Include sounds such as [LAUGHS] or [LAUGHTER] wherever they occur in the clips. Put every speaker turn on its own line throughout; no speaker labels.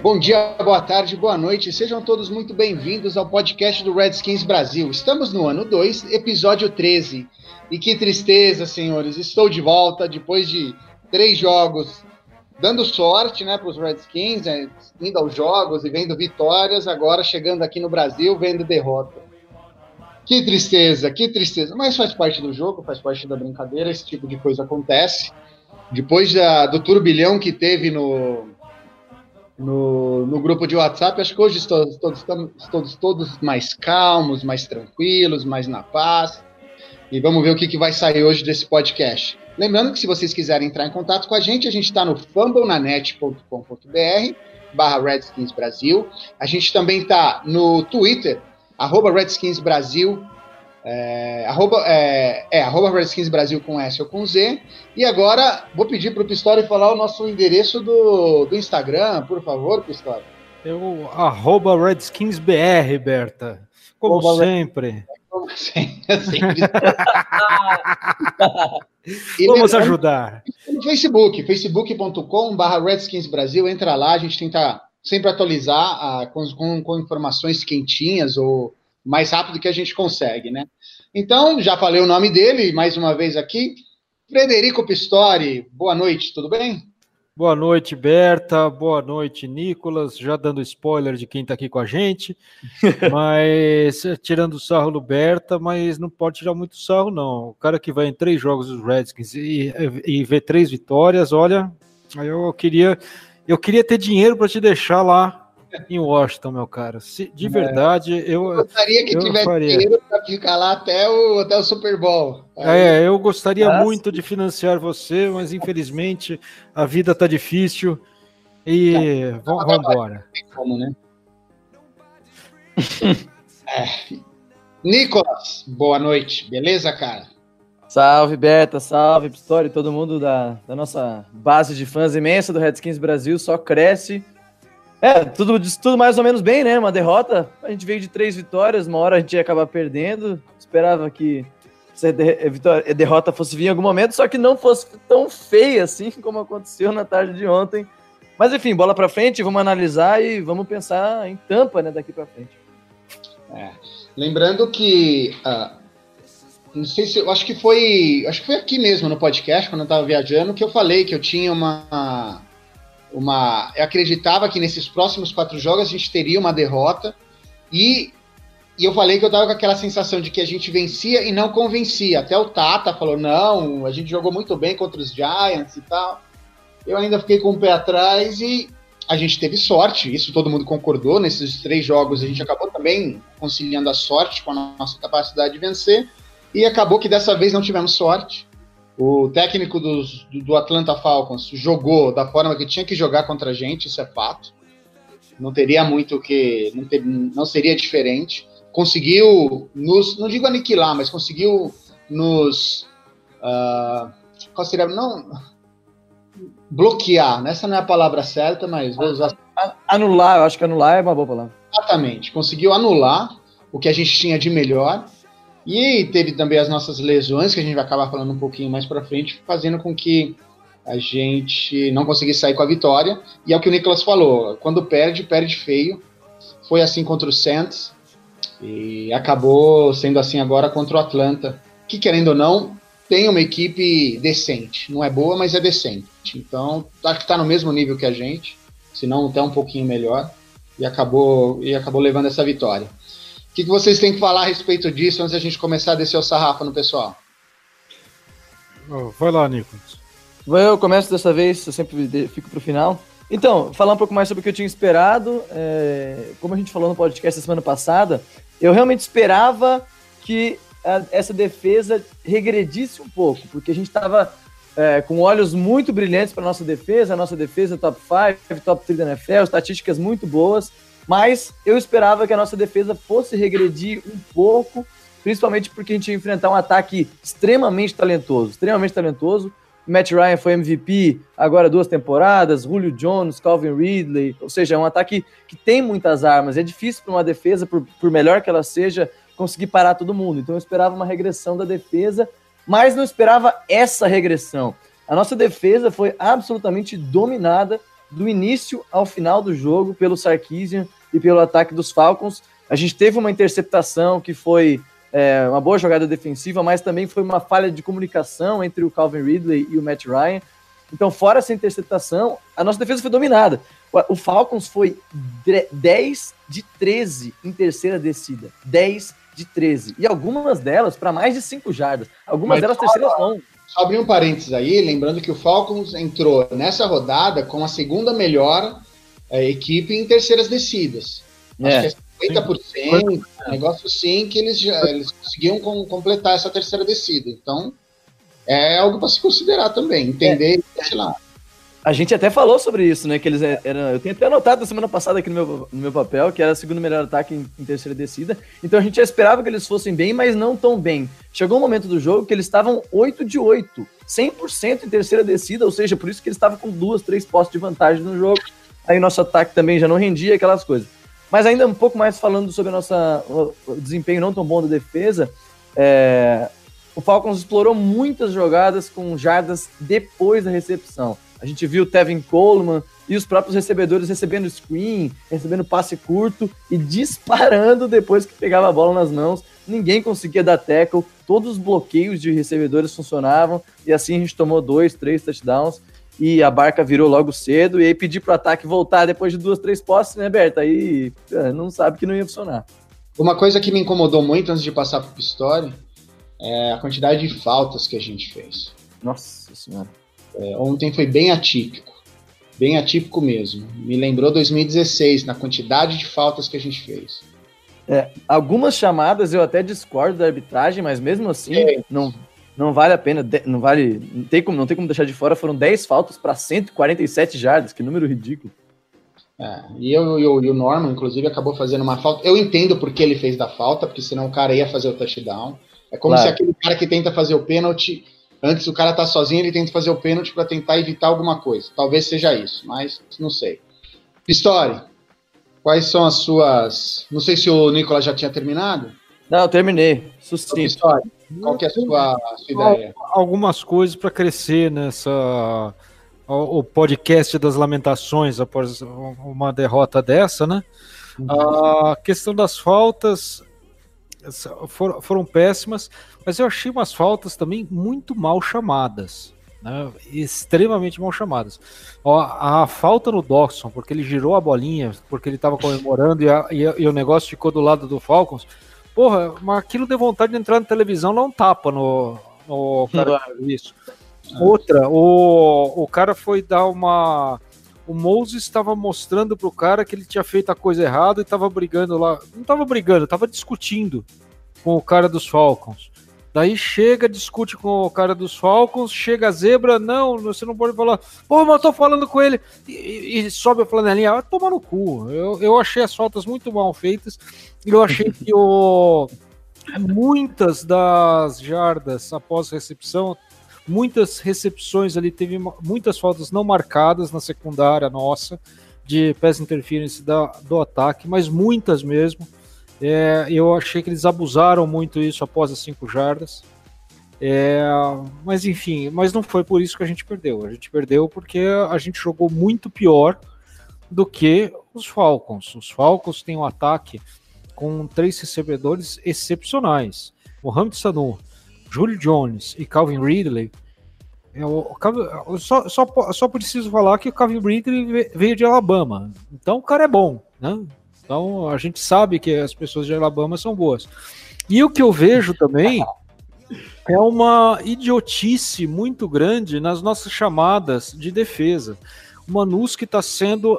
Bom dia, boa tarde, boa noite. Sejam todos muito bem-vindos ao podcast do Redskins Brasil. Estamos no ano 2, episódio 13. E que tristeza, senhores. Estou de volta depois de três jogos, dando sorte né, para os Redskins, né, indo aos jogos e vendo vitórias. Agora chegando aqui no Brasil, vendo derrota. Que tristeza, que tristeza. Mas faz parte do jogo, faz parte da brincadeira. Esse tipo de coisa acontece. Depois da, do turbilhão que teve no, no, no, grupo de WhatsApp. Acho que hoje todos, todos, todos, todos mais calmos, mais tranquilos, mais na paz. E vamos ver o que, que vai sair hoje desse podcast. Lembrando que se vocês quiserem entrar em contato com a gente, a gente está no fumblenanet.com.br barra Redskins Brasil. A gente também está no Twitter, arroba Redskins Brasil, é, arroba, é, é, arroba Redskins Brasil com S ou com Z. E agora vou pedir para o Pistori falar o nosso endereço do, do Instagram, por favor, Pistori.
Eu, arroba RedskinsBR, Berta. Como arroba sempre.
Como sempre. [LAUGHS] sempre. [LAUGHS]
Vamos ajudar.
No Facebook, facebook.com.br Redskins Brasil, entra lá, a gente tenta sempre atualizar ah, com, com, com informações quentinhas ou mais rápido que a gente consegue, né? Então, já falei o nome dele mais uma vez aqui. Frederico Pistori, boa noite, tudo bem?
Boa noite, Berta. Boa noite, Nicolas. Já dando spoiler de quem está aqui com a gente. [LAUGHS] mas tirando sarro do Berta, mas não pode tirar muito sarro, não. O cara que vai em três jogos dos Redskins e, e vê três vitórias, olha, eu queria, eu queria ter dinheiro para te deixar lá em Washington, meu cara. Se, de verdade, é. eu.
Eu gostaria que eu tivesse faria. dinheiro para ficar lá até o, até o Super Bowl.
Aí... É, eu gostaria Nossa. muito de financiar você, mas infelizmente a vida tá difícil. E tá. vamos embora. Como, né? [LAUGHS]
é. Nicolas, boa noite. Beleza, cara?
Salve, Beta, salve, Pistori, todo mundo da, da nossa base de fãs imensa do Redskins Brasil, só cresce. É, tudo, tudo mais ou menos bem, né? Uma derrota. A gente veio de três vitórias, uma hora a gente ia acabar perdendo. Esperava que essa derrota fosse vir em algum momento, só que não fosse tão feia assim [LAUGHS] como aconteceu na tarde de ontem. Mas enfim, bola para frente, vamos analisar e vamos pensar em tampa, né, daqui para frente.
É. Lembrando que uh, não sei se eu acho que foi, acho que foi aqui mesmo no podcast quando eu estava viajando que eu falei que eu tinha uma uma. Eu acreditava que nesses próximos quatro jogos a gente teria uma derrota. E, e eu falei que eu tava com aquela sensação de que a gente vencia e não convencia. Até o Tata falou: não, a gente jogou muito bem contra os Giants e tal. Eu ainda fiquei com o pé atrás e a gente teve sorte, isso todo mundo concordou. Nesses três jogos a gente acabou também conciliando a sorte com a nossa capacidade de vencer. E acabou que dessa vez não tivemos sorte. O técnico dos, do Atlanta Falcons jogou da forma que tinha que jogar contra a gente, isso é fato. Não teria muito que. Não, ter, não seria diferente. Conseguiu nos. Não digo aniquilar, mas conseguiu nos. Uh, qual seria. Não. Bloquear, né? essa não é a palavra certa, mas vou usar.
Anular, eu acho que anular é uma boa palavra.
Exatamente. Conseguiu anular o que a gente tinha de melhor e teve também as nossas lesões, que a gente vai acabar falando um pouquinho mais para frente, fazendo com que a gente não conseguisse sair com a vitória. E é o que o Nicolas falou: quando perde, perde feio. Foi assim contra o Saints e acabou sendo assim agora contra o Atlanta, que querendo ou não, tem uma equipe decente. Não é boa, mas é decente. Então, acho que está no mesmo nível que a gente, se não até um pouquinho melhor, e acabou, e acabou levando essa vitória que, que vocês têm que falar a respeito disso antes da gente começar a descer o sarrafo no pessoal?
vai lá, Nicolas.
Eu começo dessa vez, eu sempre fico pro final. Então, falar um pouco mais sobre o que eu tinha esperado. É, como a gente falou no podcast semana passada, eu realmente esperava que a, essa defesa regredisse um pouco, porque a gente estava é, com olhos muito brilhantes para nossa defesa, a nossa defesa top 5, top 3 da NFL, estatísticas muito boas. Mas eu esperava que a nossa defesa fosse regredir um pouco, principalmente porque a gente ia enfrentar um ataque extremamente talentoso, extremamente talentoso. Matt Ryan foi MVP agora duas temporadas, Julio Jones, Calvin Ridley, ou seja, é um ataque que tem muitas armas. É difícil para uma defesa, por, por melhor que ela seja, conseguir parar todo mundo. Então eu esperava uma regressão da defesa, mas não esperava essa regressão. A nossa defesa foi absolutamente dominada do início ao final do jogo pelo Sarkisian e pelo ataque dos Falcons. A gente teve uma interceptação que foi é, uma boa jogada defensiva, mas também foi uma falha de comunicação entre o Calvin Ridley e o Matt Ryan. Então, fora essa interceptação, a nossa defesa foi dominada. O Falcons foi 10 de 13 em terceira descida. 10 de 13. E algumas delas para mais de 5 jardas. Algumas mas delas terceiras longas.
Só abrir um parênteses aí, lembrando que o Falcons entrou nessa rodada com a segunda melhor é, equipe em terceiras descidas. É. Acho que é 50%, um negócio sim, que eles, já, eles conseguiam com, completar essa terceira descida. Então, é algo para se considerar também, entender, é. lá.
A gente até falou sobre isso, né? Que eles eram. Eu tenho até anotado na semana passada aqui no meu, no meu papel, que era o segundo melhor ataque em, em, terceira descida. Então a gente já esperava que eles fossem bem, mas não tão bem. Chegou um momento do jogo que eles estavam 8 de 8, 100% em terceira descida, ou seja, por isso que eles estavam com duas, três postos de vantagem no jogo. Aí nosso ataque também já não rendia aquelas coisas. Mas ainda um pouco mais falando sobre nossa, o desempenho não tão bom da defesa, é, o Falcons explorou muitas jogadas com jardas depois da recepção. A gente viu o Tevin Coleman e os próprios recebedores recebendo screen, recebendo passe curto e disparando depois que pegava a bola nas mãos. Ninguém conseguia dar tackle, todos os bloqueios de recebedores funcionavam e assim a gente tomou dois, três touchdowns e a barca virou logo cedo, e aí pedir pro ataque voltar depois de duas, três postes, né, Berta? Aí é, não sabe que não ia funcionar.
Uma coisa que me incomodou muito antes de passar pro Pistori é a quantidade de faltas que a gente fez.
Nossa senhora.
É, ontem foi bem atípico. Bem atípico mesmo. Me lembrou 2016, na quantidade de faltas que a gente fez.
É, algumas chamadas eu até discordo da arbitragem, mas mesmo assim, é. não, não vale a pena, não vale, não tem como, não tem como deixar de fora, foram 10 faltas para 147 jardas, que número ridículo.
É, e, eu, eu, e o Norman, inclusive, acabou fazendo uma falta. Eu entendo porque ele fez da falta, porque senão o cara ia fazer o touchdown. É como claro. se aquele cara que tenta fazer o pênalti, antes o cara tá sozinho, ele tenta fazer o pênalti para tentar evitar alguma coisa. Talvez seja isso, mas não sei. Pistori, quais são as suas. Não sei se o Nicolas já tinha terminado.
Não, eu terminei. Sucinto.
Qual que é a sua, a sua ideia?
Algumas coisas para crescer nessa o podcast das lamentações após uma derrota dessa, né? Uhum. A questão das faltas foram, foram, péssimas, mas eu achei umas faltas também muito mal chamadas. Né? Extremamente mal chamadas. Ó, a falta no Dawson, porque ele girou a bolinha, porque ele estava comemorando e, a, e, a, e, o negócio ficou do lado do Falcons, Porra, mas aquilo deu vontade de entrar na televisão, não tapa no, no cara isso. Outra, o, o cara foi dar uma. O Moses estava mostrando pro cara que ele tinha feito a coisa errada e estava brigando lá. Não estava brigando, estava discutindo com o cara dos Falcons. Daí chega, discute com o cara dos Falcons, chega a zebra, não, você não pode falar, pô, mas eu tô falando com ele, e, e sobe a flanelinha, vai tomar no cu. Eu, eu achei as faltas muito mal feitas, e eu achei que o, muitas das jardas após recepção, muitas recepções ali, teve muitas faltas não marcadas na secundária nossa, de pass interference da, do ataque, mas muitas mesmo. É, eu achei que eles abusaram muito isso após as cinco jardas. É, mas enfim, mas não foi por isso que a gente perdeu. A gente perdeu porque a gente jogou muito pior do que os Falcons. Os Falcons têm um ataque com três recebedores excepcionais: Mohamed Sanu, Julio Jones e Calvin Ridley. Eu, é, eu só, só, só preciso falar que o Calvin Ridley veio de Alabama. Então o cara é bom, né? Então a gente sabe que as pessoas de Alabama são boas. E o que eu vejo também é uma idiotice muito grande nas nossas chamadas de defesa. O Manusk está sendo.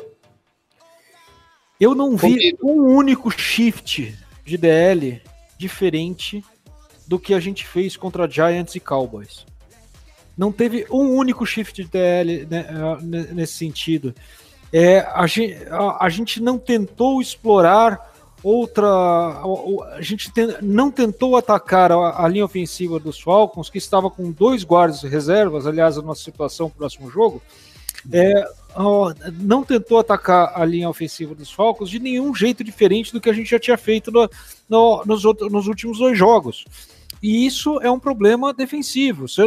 Eu não vi um único shift de DL diferente do que a gente fez contra Giants e Cowboys. Não teve um único shift de DL né, nesse sentido. É, a, gente, a, a gente não tentou explorar outra. A gente não tentou atacar a, a, linha ofensiva dos Falcons, que estava com dois guardas reservas, aliás, a nossa situação próximo jogo. É, não tentou atacar a linha ofensiva dos Falcons de nenhum jeito diferente do que a gente já tinha feito no, no, nos, outros, nos últimos dois jogos. E isso é um problema defensivo. Você,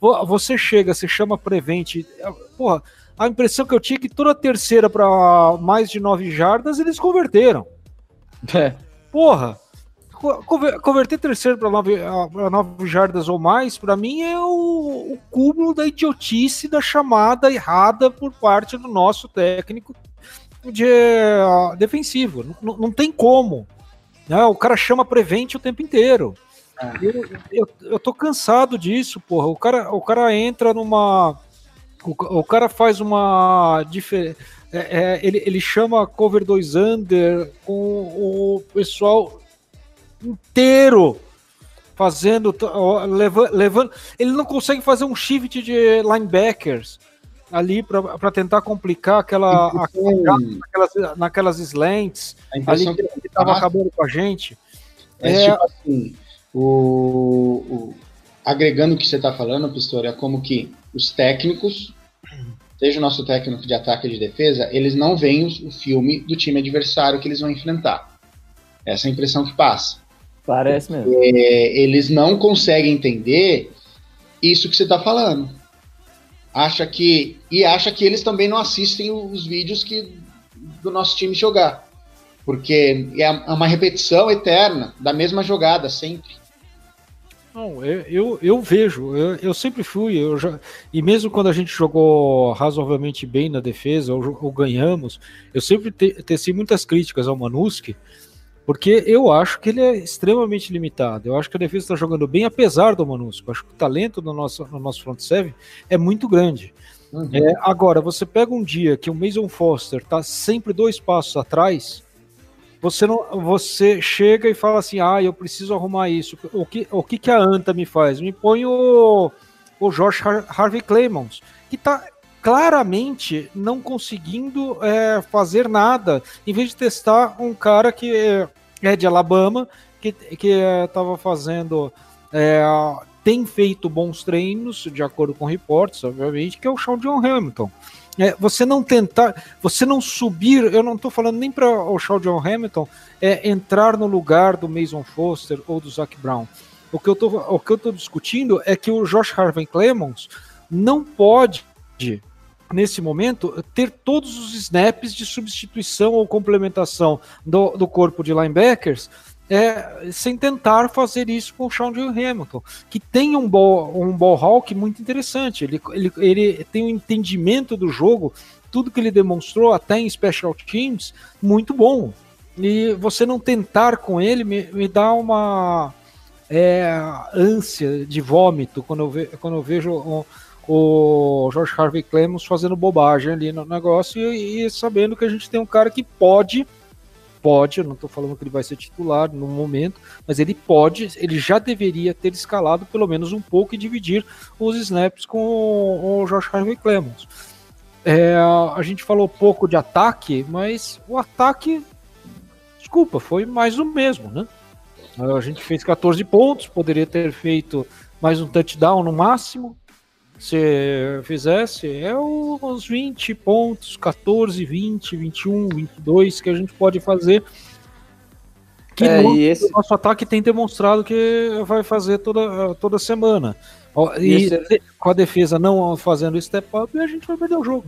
você chega, você chama Prevent. Porra, a impressão que eu tinha é que toda terceira para mais de nove jardas eles converteram. É. Porra, converter terceiro para nove, nove jardas ou mais, para mim é o, o cúmulo da idiotice da chamada errada por parte do nosso técnico de uh, defensivo. Não, não tem como. Né? O cara chama prevente o tempo inteiro. É. Eu, eu, eu, tô cansado disso, porra. O cara, o cara entra numa. O, o cara faz uma diferença. É, é, ele, ele chama cover 2 under com o pessoal inteiro fazendo, levando, levando. Ele não consegue fazer um shift de linebackers ali para tentar complicar aquela, aquela naquelas, naquelas slants ali que estava acabando com a gente.
É, é tipo assim, o, o, agregando o que você está falando, Pistori, é como que os técnicos seja o nosso técnico de ataque e de defesa, eles não veem o, filme do time adversário que eles vão enfrentar. Essa é a impressão que passa.
Parece mesmo.
É, eles não conseguem entender isso que você está falando. Acha que e acha que eles também não assistem os vídeos que do nosso time jogar, porque é uma repetição eterna da mesma jogada sempre.
Não, eu, eu, eu vejo, eu, eu, sempre fui, eu já, e mesmo quando a gente jogou razoavelmente bem na defesa, ou, ou ganhamos, eu sempre te, teci muitas críticas ao Manuski, porque eu acho que ele é extremamente limitado. Eu acho que a defesa está jogando bem, apesar do Manuski. Eu acho que o talento do nosso, no nosso front seven é muito grande. Uhum. É, agora, você pega um dia que o Mason Foster está sempre dois passos atrás, você não, você chega e fala assim, ah, eu preciso arrumar isso. O que, o que, que a Anta me faz? Me põe o, o Josh Harvey Clemons, que está claramente não conseguindo é, fazer nada, em vez de testar um cara que é de Alabama, que estava é, fazendo, é, tem feito bons treinos, de acordo com reportes, obviamente, que é o Sean John Hamilton. É, você não tentar, você não subir, eu não estou falando nem para o Shaw John Hamilton é entrar no lugar do Mason Foster ou do Zac Brown. O que eu tô discutindo é que o Josh Harvey Clemons não pode nesse momento ter todos os snaps de substituição ou complementação do, do corpo de linebackers é, sem tentar fazer isso com o Sean Hamilton, que tem um ball, um ball hawk muito interessante. Ele, ele, ele tem um entendimento do jogo, tudo que ele demonstrou até em Special Teams, muito bom. E você não tentar com ele me, me dá uma é, ânsia de vômito quando eu, ve, quando eu vejo o, George Harvey Clemens fazendo bobagem ali no negócio e, e sabendo que a gente tem um cara que pode pode, eu não estou falando que ele vai ser titular no momento, mas ele pode, ele já deveria ter escalado pelo menos um pouco e dividir os snaps com o, Josh Harvey Clemens. É, a gente falou pouco de ataque, mas o ataque, desculpa, foi mais o mesmo, né? A gente fez 14 pontos, poderia ter feito mais um touchdown no máximo, se fizesse, é uns 20 pontos, 14, 20, 21, 22 que a gente pode fazer. Que é, no, esse... o nosso ataque tem demonstrado que vai fazer toda, toda semana. E, e esse... com a defesa não fazendo step up, a gente vai perder o jogo.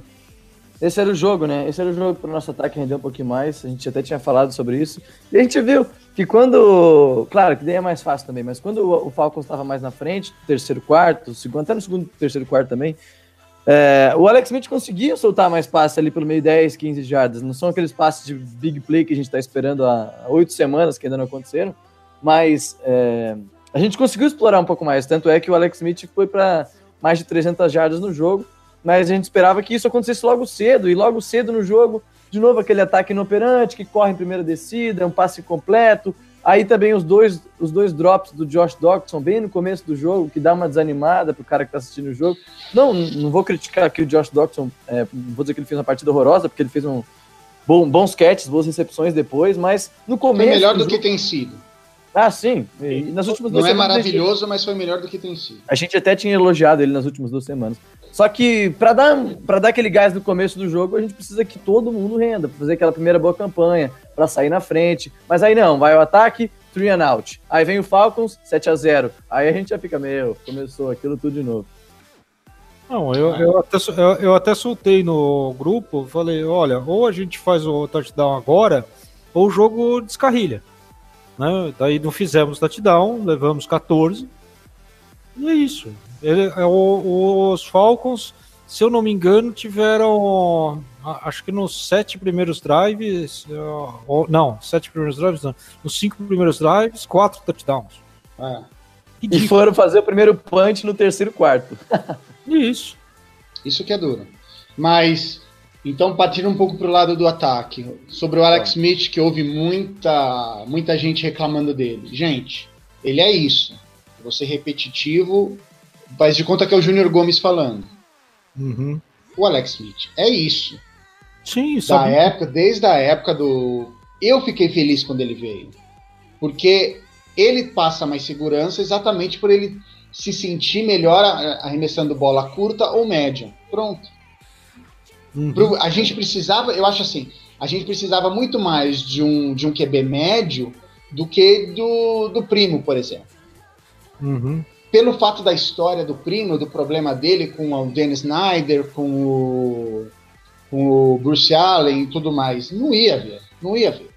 Esse era o jogo, né? Esse era o jogo para o nosso ataque render um pouquinho mais. A gente até tinha falado sobre isso. E a gente viu que quando. Claro que daí é mais fácil também, mas quando o Falcons estava mais na frente, terceiro quarto, segundo, até no segundo, terceiro quarto também, é, o Alex Smith conseguia soltar mais passes ali pelo meio 10, 15 jardas. Não são aqueles passes de big play que a gente está esperando há oito semanas, que ainda não aconteceram, mas é, a gente conseguiu explorar um pouco mais. Tanto é que o Alex Smith foi para mais de 300 jardas no jogo mas a gente esperava que isso acontecesse logo cedo, e logo cedo no jogo, de novo aquele ataque inoperante, que corre em primeira descida, um passe completo, aí também os dois, os dois drops do Josh Doctson bem no começo do jogo, que dá uma desanimada pro cara que tá assistindo o jogo. Não, não vou criticar aqui o Josh Doctson, é, vou dizer que ele fez uma partida horrorosa, porque ele fez um, bom, bons catches, boas recepções depois, mas no
Foi
começo.
melhor do
jogo-
que tem sido.
Ah, sim. E nas últimas
Não é maravilhoso, mas foi melhor do que tem sido.
A gente até tinha elogiado ele nas últimas duas semanas. Só que pra dar, dar aquele gás no começo do jogo, a gente precisa que todo mundo renda, pra fazer aquela primeira boa campanha, pra sair na frente. Mas aí não, vai o ataque, three and out. Aí vem o Falcons, 7 a 0 Aí a gente já fica, meu, começou aquilo tudo de novo.
Não, eu, eu, até, eu, eu até soltei no grupo, falei, olha, ou a gente faz o touchdown agora, ou o jogo descarrilha. Né? Daí não fizemos touchdown, levamos 14. E é isso. Ele, é o- os Falcons, se eu não me engano, tiveram. Acho que nos sete primeiros drives. ó, ou- não, sete primeiros drives, não. Nos cinco primeiros drives, quatro touchdowns.
É.
E foram fazer o primeiro punch no terceiro quarto. [LAUGHS]
Isso.
Isso que é duro. Mas, então, partindo um pouco pro lado do ataque, sobre o Alex Smith, que houve muita, muita gente reclamando dele. Gente, ele é isso. Vou ser repetitivo, faz de conta que é o Júnior Gomes falando.
Uhum.
O Alex Smith é isso.
Sim,
Da
sabe?
época, desde a época do. Eu fiquei feliz quando ele veio. Porque ele passa mais segurança exatamente por ele se sentir melhor arremessando bola curta ou média. Pronto.
Uhum.
Pro- a gente precisava, eu acho assim, a gente precisava muito mais de um, de um QB médio do que do, do primo, por exemplo.
Uhum.
Pelo fato da história do primo, do problema dele com o Dennis Snyder, com o, com o Bruce Allen e tudo mais, não ia ver, não ia ver.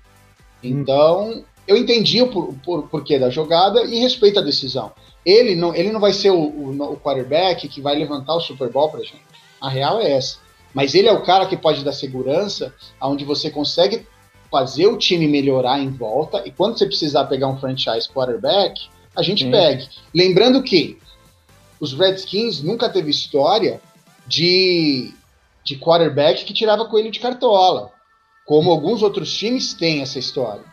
Então, eu entendi o por, por, porquê da jogada e respeito a decisão. Ele não, ele não vai ser o, o, o quarterback que vai levantar o Super Bowl pra gente. A real é essa. Mas ele é o cara que pode dar segurança, onde você consegue fazer o time melhorar em volta, e quando você precisar pegar um franchise quarterback, a gente
Sim.
pegue. Lembrando que os Redskins nunca teve história de, de quarterback que tirava coelho de cartola, como alguns outros times têm essa história.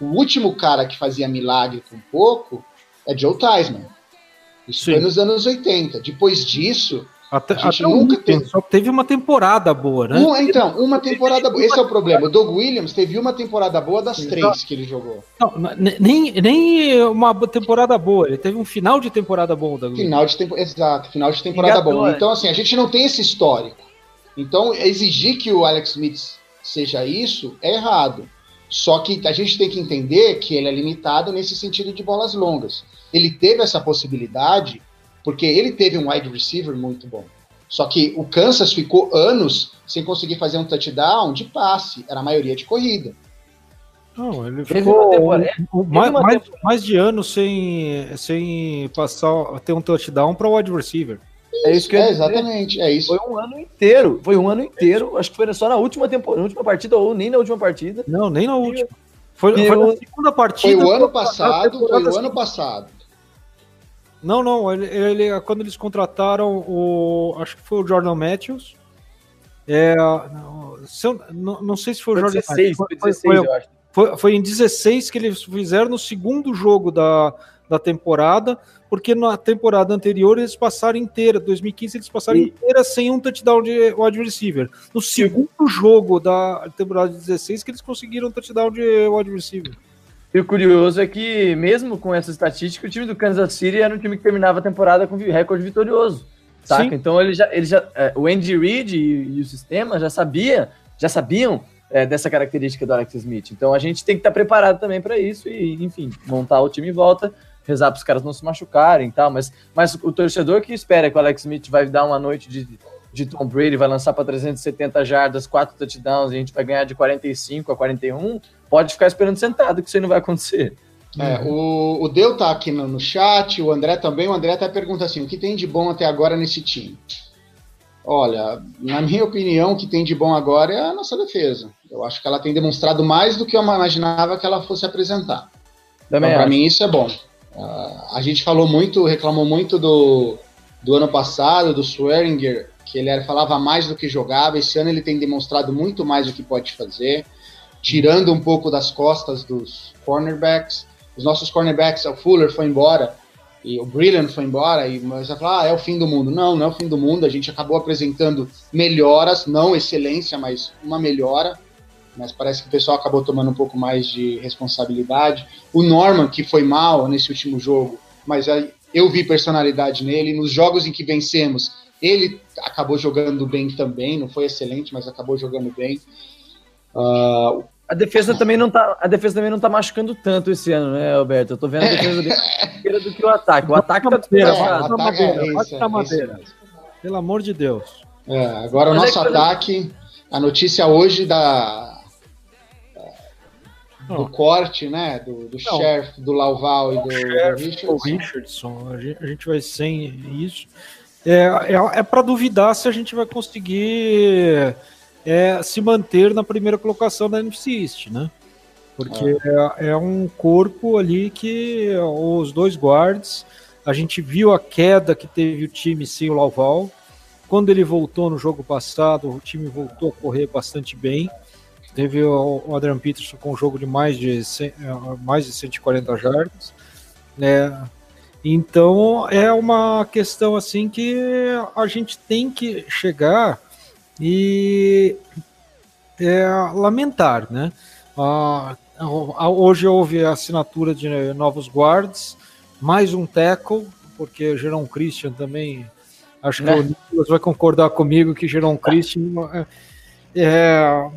O último cara que fazia milagre com pouco é Joe Theismann. Isso
Sim.
foi nos anos 80. Depois disso,
Até,
A gente
até
nunca teve.
Só teve uma temporada boa, né?
uma- então, uma temporada boa. Esse é o problema. O Doug Williams teve uma temporada boa das três que ele jogou.
Não, nem, nem uma temporada boa. Ele teve um final de temporada bom da
Final de temporada. Exato, final de temporada
Engatou, é.
Então, assim, a gente não tem esse histórico. Então, exigir que o Alex Smith seja isso é errado. Só que a gente tem que entender que ele é limitado nesse sentido de bolas longas. Ele teve essa possibilidade porque ele teve um wide receiver muito bom. Só que o Kansas ficou anos sem conseguir fazer um touchdown de passe. Era a maioria de corrida.
Não, ele
Teve
ficou
uma temporada-
um- um- mais,
uma
mais, mais de ano sem, sem passar, ter um touchdown para o wide receiver.
É isso que eu
É, exatamente. É isso.
Foi um ano inteiro. Foi um ano inteiro. Acho que foi só na última temporada, na última partida, ou nem na última partida.
Não, nem na última. Foi, foi na segunda partida.
Foi o ano passado, foi o ano passado.
Não, não, ele, ele- quando eles contrataram o. Acho que foi o Jordan Matthews. É, não, se eu- não, não sei se foi o
Foi
Jordan
16,
Matthews.
foi
Foi,
16,
foi-
eu acho.
foi- foi em 16 que eles fizeram no segundo jogo da, da temporada, porque na temporada anterior eles passaram inteira, 2015 eles passaram
E-
inteira sem um touchdown de wide receiver. No segundo jogo da temporada de 16 que eles conseguiram um touchdown de wide receiver.
E o curioso é que, mesmo com essa estatística, o time do Kansas City era um time que terminava a temporada com recorde vitorioso. Saca?
Sim.
Então ele já, ele já, é, o Andy Reid e, e o sistema já sabia, já sabiam é, dessa característica do Alex Smith. Então a gente tem que estar preparado também para isso e, enfim, montar o time em volta, rezar para os caras não se machucarem e tal. Mas, mas o torcedor que espera que o Alex Smith vai dar uma noite de, de Tom Brady, vai lançar para 370 jardas, quatro touchdowns e a gente vai ganhar de 45 a 41, pode ficar esperando sentado que isso aí não vai acontecer.
É, o, o Deu tá aqui no, no chat, o André também. O André até pergunta assim: o que tem de bom até agora nesse time? Olha, na minha opinião, o que tem de bom agora é a nossa defesa. Eu acho que ela tem demonstrado mais do que eu imaginava que ela fosse apresentar.
Também
Então, para mim, isso é bom. Ah, a gente falou muito, reclamou muito do, do ano passado, do Swearinger, que ele era, falava mais do que jogava. Esse ano ele tem demonstrado muito mais do que pode fazer, tirando um pouco das costas dos cornerbacks. Os nossos cornerbacks, o Fuller foi embora e o Brilliant foi embora, e vai falar, ah, é o fim do mundo. Não, não é o fim do mundo. A gente acabou apresentando melhoras, não excelência, mas uma melhora. mas parece que o pessoal acabou tomando um pouco mais de responsabilidade. O Norman, que foi mal nesse último jogo, mas eu vi personalidade nele. Nos jogos em que vencemos, ele acabou jogando bem também, não foi excelente, mas acabou jogando bem.
Uh, a defesa também não tá, a defesa também não tá machucando tanto esse ano, né, Alberto? Eu tô vendo a defesa bem do que o ataque. O ataque tá
madeira, é, madeira, é, é, madeira. Pelo amor de Deus.
É, agora mas o nosso é ataque, a notícia hoje da do corte, né? Do, do Sheriff, do Lauval e do, do Richardson.
Richardson. A gente, a gente vai sem isso. É, é, é para duvidar se a gente vai conseguir é, se manter na primeira colocação da NFC East, né? Porque ah. é, é, um corpo ali que os dois guards, a gente viu a queda que teve o time sem o Lauval. Quando ele voltou no jogo passado, o time voltou a correr bastante bem. Teve o, Adrian Peterson com um jogo de mais de, 100, mais de 140 jardas. Né? Então é uma questão assim que a gente tem que chegar e é, lamentar, né? Ah, hoje houve a assinatura de novos guards, mais um tackle, porque Jerão Christian também, acho que né? o Nicolas vai concordar comigo que Jerão Christian é, é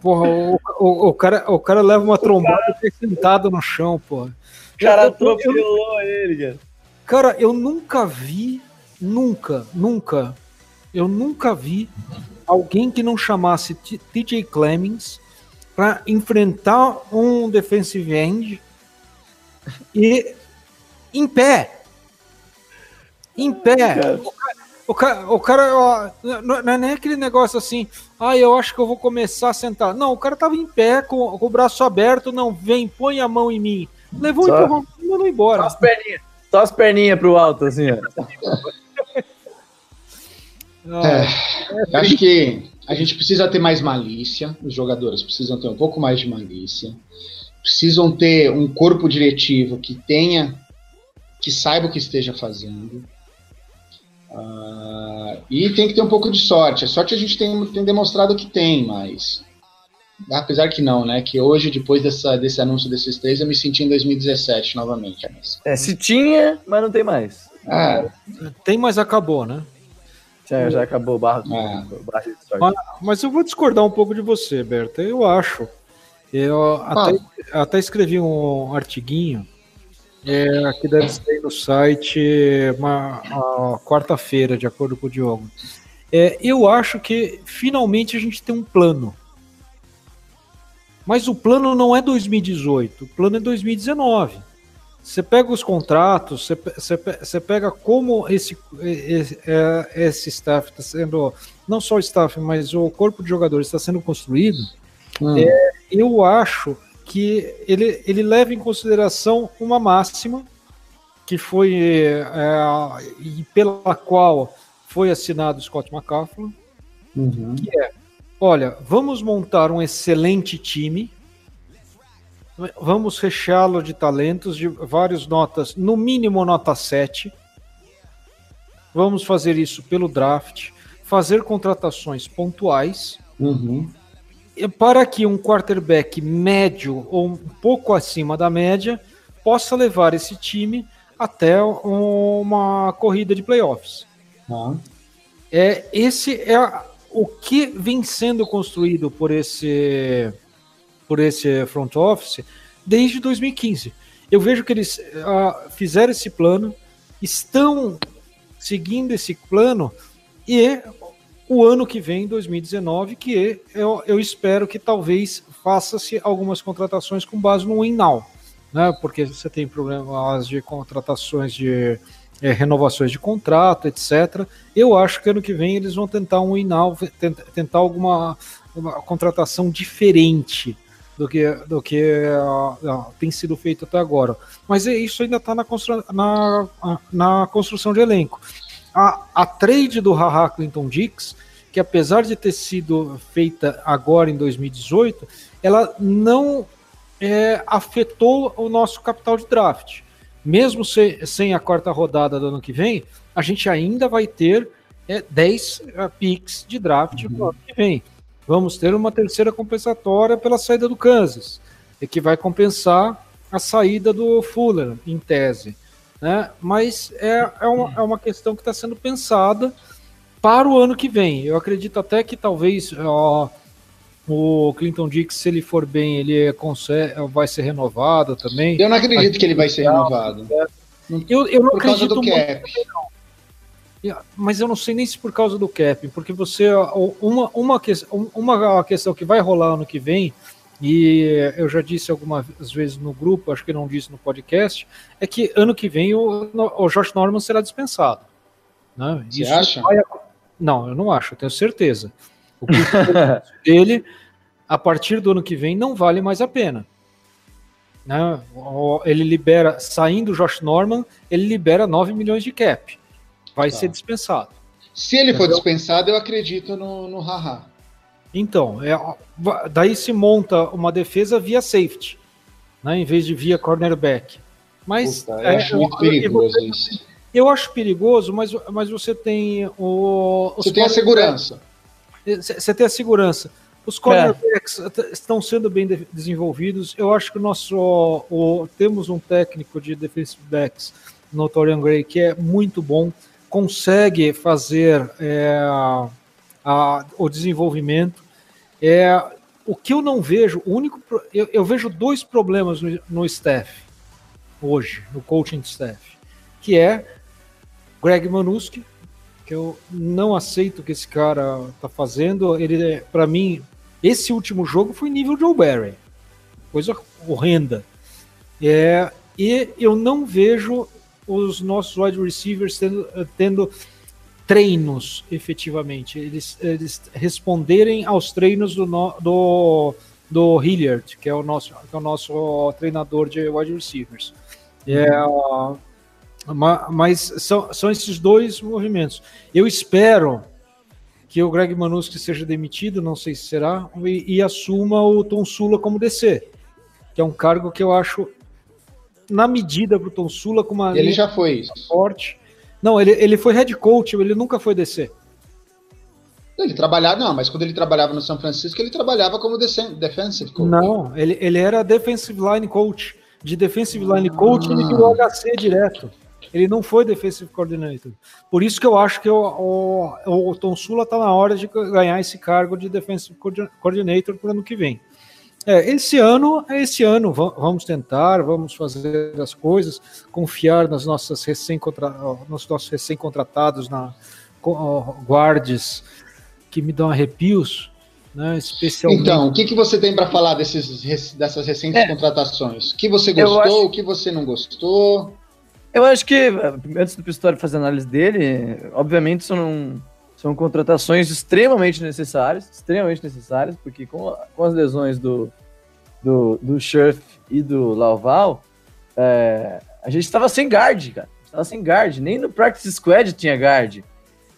porra, o, o, o, cara, o cara leva uma trombada e sentado no chão, porra.
O cara atropelou ele, cara.
Cara, eu nunca vi, nunca, nunca eu nunca vi alguém que não chamasse TJ Clemens para enfrentar um defensive end e em pé. Em pé. O cara, o cara ó, não é nem aquele negócio assim, ah, eu acho que eu vou começar a sentar. Não, o cara tava em pé, com, com o braço aberto, não, vem, põe a mão em mim. Levou só, empurrão e mandou embora.
Só as perninhas, só as perninhas pro alto, assim, ó. [LAUGHS]
É, acho que a gente precisa ter mais malícia, os jogadores precisam ter um pouco mais de malícia, precisam ter um corpo diretivo que tenha, que saiba o que esteja fazendo. Uh, e tem que ter um pouco de sorte. A sorte a gente tem, tem demonstrado que tem, mas. Apesar que não, né? Que hoje, depois dessa, desse anúncio desses três, eu me senti em 2017 novamente. Mas...
É, se tinha, mas não tem mais.
É. Tem, mas acabou, né?
Já, já acabou o barro, é.
de sorte. Mas, mas, eu vou discordar um pouco de você, Berta. Eu acho. Eu até, até escrevi um artiguinho é, que deve sair no site uma, quarta-feira, de acordo com o Diogo. É, eu acho que finalmente a gente tem um plano. Mas o plano não é 2018, o plano é 2019. Você pega os contratos, você, você, você pega como esse, esse, é, esse staff está sendo, não só o staff, mas o corpo de jogadores está sendo construído. Hum. É, eu acho que ele, ele leva em consideração uma máxima que foi é, e pela qual foi assinado Scott McCaffrey, uhum. que é, olha, vamos montar um excelente time Vamos fechá-lo de talentos de várias notas, no mínimo nota 7. Vamos fazer isso pelo draft, fazer contratações pontuais. Uhum. Para que um quarterback médio ou um pouco acima da média possa levar esse time até uma corrida de playoffs. É, esse é o que vem sendo construído por esse por esse front office desde 2015. Eu vejo que eles uh, fizeram esse plano, estão seguindo esse plano e o ano que vem, 2019, que eu, eu espero que talvez faça-se algumas contratações com base no now, né? Porque você tem problemas de contratações de é, renovações de contrato, etc. Eu acho que ano que vem eles vão tentar um tentar, tentar alguma contratação diferente do que, do que uh, uh, tem sido feito até agora. Mas é, isso ainda está na, constru na, na construção de elenco. A, a trade do Haha Clinton Dix, que apesar de ter sido feita agora em 2018, ela não é, afetou o nosso capital de draft. Mesmo se, sem a quarta rodada do ano que vem, a gente ainda vai ter é, 10 uh, picks de draft uhum. no ano que vem. vamos ter uma terceira compensatória pela saída do Kansas, e que vai compensar a saída do Fuller, em tese. Né? Mas é, é, uma, é uma questão que está sendo pensada para o ano que vem. Eu acredito até que talvez ó, o Clinton Dix, se ele for bem, ele consegue, vai ser renovado também.
Eu não acredito que ele vai ser renovado.
Eu, eu não por acredito causa do cap. Mas eu não sei nem se por causa do cap, porque você uma, uma, uma questão que vai rolar ano que vem e eu já disse algumas vezes no grupo, acho que não disse no podcast, é que ano que vem o, o Josh Norman será dispensado. Né?
Você Isso acha?
Vai... Não, eu não acho, eu tenho certeza. O [LAUGHS] dele, a partir do ano que vem, não vale mais a pena. Né? Ele libera, saindo o Josh Norman, ele libera 9 milhões de cap. Vai tá. ser dispensado.
Se ele for dispensado, eu acredito no, no Haha.
Então, é, daí se monta uma defesa via safety, né, em vez de via cornerback. Mas
Puta, eu é, acho muito perigoso
você, isso. Eu acho perigoso, mas, mas você tem o.
Você tem a segurança.
Você tem a segurança. Os cornerbacks é. estão sendo bem de desenvolvidos. Eu acho que o nosso. O, temos um técnico de defensive backs no Torian Gray que é muito bom, consegue fazer. É, a, o desenvolvimento. É, o que eu não vejo, o único, eu, eu vejo dois problemas no, no staff hoje, no coaching staff, que é Greg Manuski, que eu não aceito que esse cara tá fazendo. Ele, para mim, esse último jogo foi nível Joe Barry, coisa horrenda. É, e eu não vejo os nossos wide receivers tendo, tendo treinos, efetivamente. Eles, eles responderem aos treinos do, do, do Hilliard, que é o nosso, que é o nosso treinador de wide receivers. É, mas são, são esses dois movimentos. Eu espero que o Greg Manuski seja demitido, não sei se será, e, e assuma o Tom Sula como DC, que é um cargo que eu acho na medida para o Tom Sula com uma
ele já foi
forte não, ele, ele foi head coach, ele nunca foi DC.
Ele trabalhava, não, mas quando ele trabalhava no São Francisco, ele trabalhava como defensive coach.
Não, ele, ele era defensive line coach. De defensive line coach, ah. ele virou HC direto. Ele não foi defensive coordinator. Por isso que eu acho que o, o, o Tom Sula está na hora de ganhar esse cargo de defensive coordinator para o ano que vem. É, esse ano é esse ano, vamos tentar, vamos fazer as coisas, confiar nas nossas recém nos nossos recém-contratados na guardes que me dão arrepios, né, especialmente.
Então, o que, que você tem para falar desses, dessas recentes é, contratações? O que você gostou, acho... o que você não gostou?
Eu acho que, antes do Pistori fazer a análise dele, obviamente são, são contratações extremamente necessárias, extremamente necessárias, porque com, com as lesões do, do, do Scherf e do Lauval, é, a gente estava sem guard, cara. Estava sem guard. Nem no practice squad tinha guard.